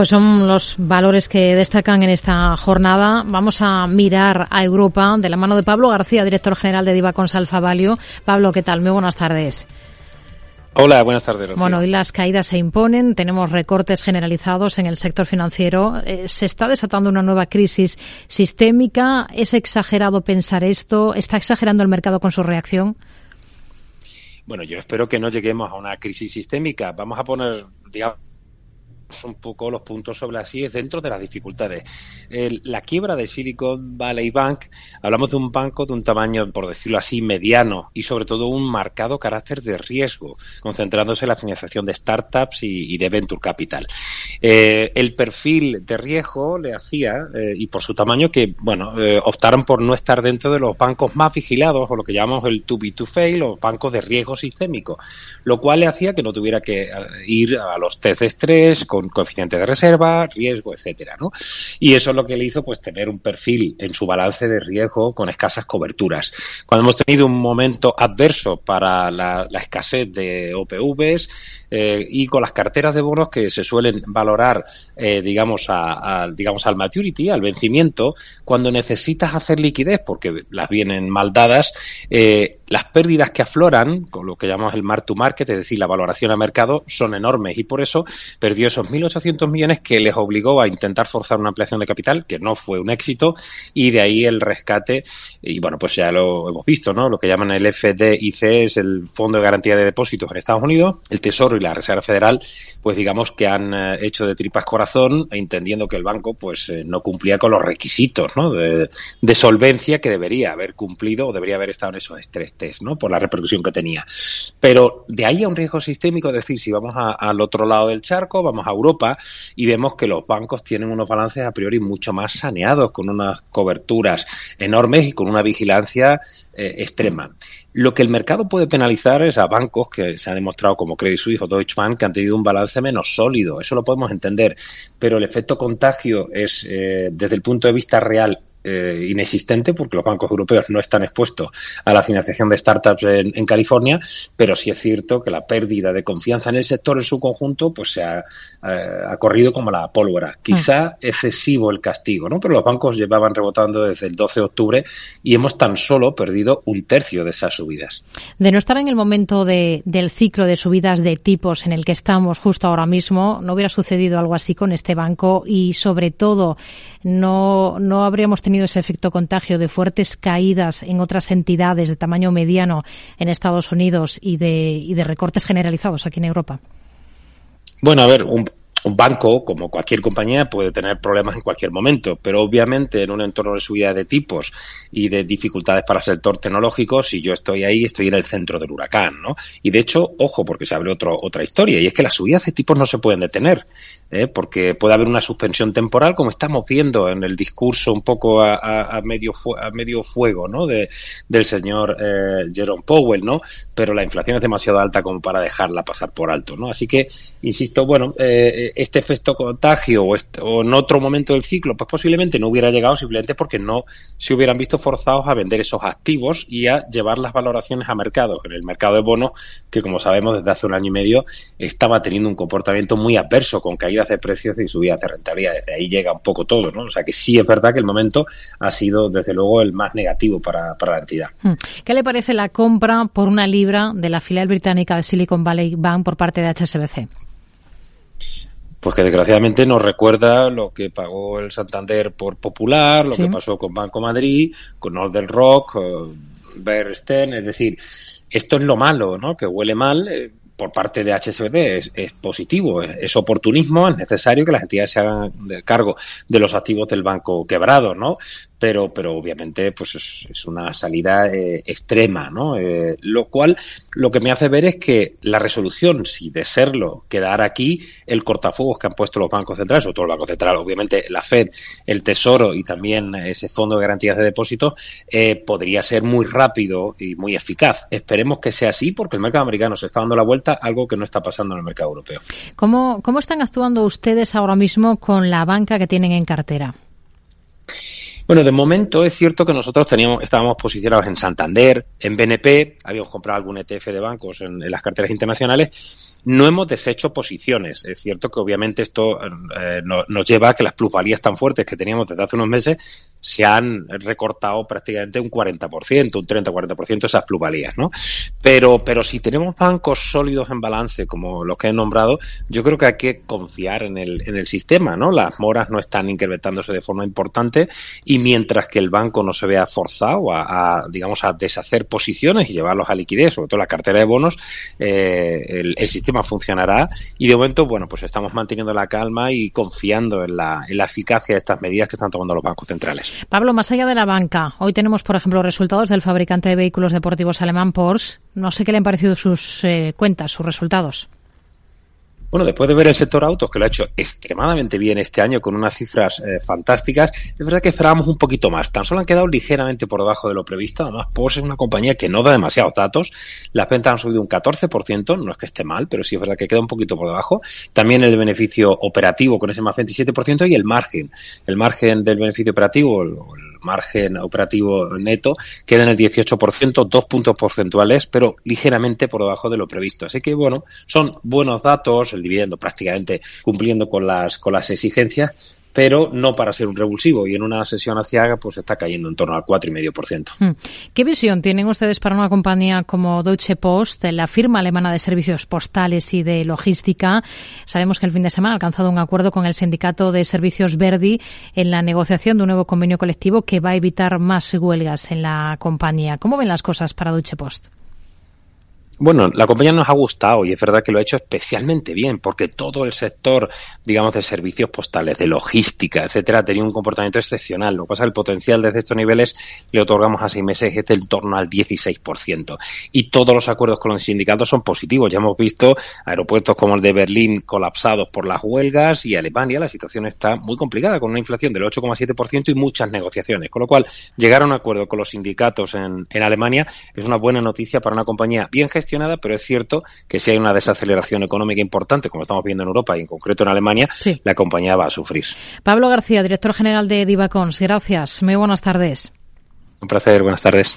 Pues son los valores que destacan en esta jornada. Vamos a mirar a Europa de la mano de Pablo García, director general de Diva Consalfa Valio. Pablo, ¿qué tal? Muy buenas tardes. Hola, buenas tardes. Bueno, hoy las caídas se imponen, tenemos recortes generalizados en el sector financiero. Eh, se está desatando una nueva crisis sistémica. ¿Es exagerado pensar esto? ¿Está exagerando el mercado con su reacción? Bueno, yo espero que no lleguemos a una crisis sistémica. Vamos a poner, digamos, un poco los puntos sobre las es dentro de las dificultades. la quiebra de Silicon Valley Bank, hablamos de un banco de un tamaño, por decirlo así, mediano y sobre todo un marcado carácter de riesgo, concentrándose en la financiación de startups y, de venture capital. Eh, el perfil de riesgo le hacía, eh, y por su tamaño, que bueno, eh, optaron por no estar dentro de los bancos más vigilados o lo que llamamos el to be to fail o bancos de riesgo sistémico, lo cual le hacía que no tuviera que ir a los test de estrés, con coeficiente de reserva, riesgo, etcétera, ¿no? Y eso es lo que le hizo pues tener un perfil en su balance de riesgo con escasas coberturas. Cuando hemos tenido un momento adverso para la, escasez de OPVs eh, y con las carteras de bonos que se suelen valorar, eh, digamos, a, digamos al maturity, al vencimiento, cuando necesitas hacer liquidez porque las vienen mal dadas, eh, las pérdidas que afloran, con lo que llamamos el mark to market, es decir, la valoración a mercado, son enormes y por eso perdió esos 1.800 millones que les obligó a intentar forzar una ampliación de capital, que no fue un éxito, y de ahí el rescate. Y bueno, pues ya lo hemos visto, ¿no? Lo que llaman el FDIC es el Fondo de Garantía de Depósitos en Estados Unidos, el Tesoro y la Reserva Federal, pues digamos que han eh, hecho de tripas corazón, entendiendo que el banco pues eh, no cumplía con los requisitos, ¿no? De, solvencia que debería haber cumplido o debería haber estado en esos estrés test, ¿no? Por la repercusión que tenía. Pero de ahí a un riesgo sistémico, es decir, si vamos al otro lado del charco, vamos a Europa y vemos que los bancos tienen unos balances a priori mucho más saneados, con unas coberturas enormes y con una vigilancia eh, extrema. Lo que el mercado puede penalizar es a bancos que se ha demostrado como Credit Suisse o Deutsche Bank que han tenido un balance menos sólido. Eso lo podemos entender. Pero el efecto contagio es, eh, desde el punto de vista real, eh, inexistente porque los bancos europeos no están expuestos a la financiación de startups en, California, pero sí es cierto que la pérdida de confianza en el sector en su conjunto pues se ha, eh, corrido como la pólvora. Quizá mm. excesivo el castigo, ¿no? Pero los bancos llevaban rebotando desde el 12 de octubre y hemos tan solo perdido un tercio de esas subidas. De no estar en el momento de, del ciclo de subidas de tipos en el que estamos justo ahora mismo, no hubiera sucedido algo así con este banco y sobre todo no, no habríamos tenido ese efecto contagio de fuertes caídas en otras entidades de tamaño mediano en Estados Unidos y de, y de recortes generalizados aquí en Europa? Bueno, a ver, un, un banco, como cualquier compañía, puede tener problemas en cualquier momento, pero obviamente en un entorno de subida de tipos y de dificultades para el sector tecnológico, si yo estoy ahí, estoy en el centro del huracán, ¿no? Y de hecho, ojo, porque se abre otro, otra historia, y es que las subidas de tipos no se pueden detener, ¿eh? porque puede haber una suspensión temporal, como estamos viendo en el discurso un poco a, medio, a medio fuego, ¿no? De, del señor eh, Jerome Powell, ¿no? Pero la inflación es demasiado alta como para dejarla pasar por alto, ¿no? Así que, insisto, bueno, eh, este efecto contagio o, o, en otro momento del ciclo, pues posiblemente no hubiera llegado simplemente porque no se hubieran visto forzados a vender esos activos y a llevar las valoraciones a mercado. En el mercado de bonos, que como sabemos desde hace un año y medio estaba teniendo un comportamiento muy adverso con caídas de precios y subidas de rentabilidad. Desde ahí llega un poco todo, ¿no? O sea que sí es verdad que el momento ha sido desde luego el más negativo para, para la entidad. Hmm. ¿Qué le parece la compra por una libra de la filial británica de Silicon Valley Bank por parte de HSBC? Pues que desgraciadamente nos recuerda lo que pagó el Santander por Popular, lo que pasó con Banco Madrid, con Northern Rock, eh, Bear es decir, esto es lo malo, ¿no? Que huele mal. Eh, por parte de HSBC es, es positivo, es, oportunismo, es necesario que las entidades se hagan cargo de los activos del banco quebrado, ¿no? Pero, pero obviamente pues es, una salida eh, extrema, ¿no? Eh, lo cual lo que me hace ver es que la resolución, si de serlo, quedara aquí, el cortafuegos que han puesto los bancos centrales, o todo el Banco Central, obviamente la Fed, el Tesoro y también ese Fondo de Garantías de Depósitos, eh, podría ser muy rápido y muy eficaz. Esperemos que sea así porque el mercado americano se está dando la vuelta, algo que no está pasando en el mercado europeo. ¿Cómo, cómo están actuando ustedes ahora mismo con la banca que tienen en cartera? Bueno, de momento es cierto que nosotros teníamos, estábamos posicionados en Santander, en BNP, habíamos comprado algún ETF de bancos en, las carteras internacionales. No hemos deshecho posiciones. Es cierto que obviamente esto eh, nos lleva a que las plusvalías tan fuertes que teníamos desde hace unos meses se han recortado prácticamente un 40%, un 30-40% esas plusvalías, ¿no? Pero, pero si tenemos bancos sólidos en balance, como los que he nombrado, yo creo que hay que confiar en el, en el sistema, ¿no? Las moras no están incrementándose de forma importante y mientras que el banco no se vea forzado a, digamos, a deshacer posiciones y llevarlos a liquidez, sobre todo la cartera de bonos, eh, el, el, sistema funcionará y de momento, bueno, pues estamos manteniendo la calma y confiando en la, en la eficacia de estas medidas que están tomando los bancos centrales. Pablo, más allá de la banca, hoy tenemos, por ejemplo, resultados del fabricante de vehículos deportivos alemán Porsche. No sé qué le han parecido sus eh, cuentas, sus resultados. Bueno, después de ver el sector autos, que lo ha hecho extremadamente bien este año con unas cifras eh, fantásticas, es verdad que esperábamos un poquito más. Tan solo han quedado ligeramente por debajo de lo previsto. Además, Porsche es una compañía que no da demasiados datos. Las ventas han subido un 14%, no es que esté mal, pero sí es verdad que queda un poquito por debajo. También el beneficio operativo con ese más 27% y el margen. El margen del beneficio operativo, el margen operativo neto queda en el 18%, dos puntos porcentuales, pero ligeramente por debajo de lo previsto. Así que, bueno, son buenos datos, el dividendo prácticamente cumpliendo con las, con las exigencias, pero no para ser un revulsivo y en una sesión hacia pues está cayendo en torno al 4,5%. Hmm. ¿Qué visión tienen ustedes para una compañía como Deutsche Post, la firma alemana de servicios postales y de logística? Sabemos que el fin de semana ha alcanzado un acuerdo con el sindicato de servicios Verdi en la negociación de un nuevo convenio colectivo que va a evitar más huelgas en la compañía. ¿Cómo ven las cosas para Deutsche Post? Bueno, la compañía nos ha gustado y es verdad que lo ha hecho especialmente bien porque todo el sector, digamos, de servicios postales, de logística, etcétera, tenía un comportamiento excepcional. Lo que pasa es que el potencial desde estos niveles le otorgamos a seis meses es en torno al 16%. Y todos los acuerdos con los sindicatos son positivos. Ya hemos visto aeropuertos como el de Berlín colapsados por las huelgas y Alemania la situación está muy complicada con una inflación del 8,7% y muchas negociaciones. Con lo cual, llegar a un acuerdo con los sindicatos en, en Alemania es una buena noticia para una compañía bien gestionada pero es cierto que si hay una desaceleración económica importante, como estamos viendo en Europa y en concreto en Alemania, la compañía va a sufrir. Pablo García, director general de Divacons, gracias. Muy buenas tardes. Un placer, buenas tardes.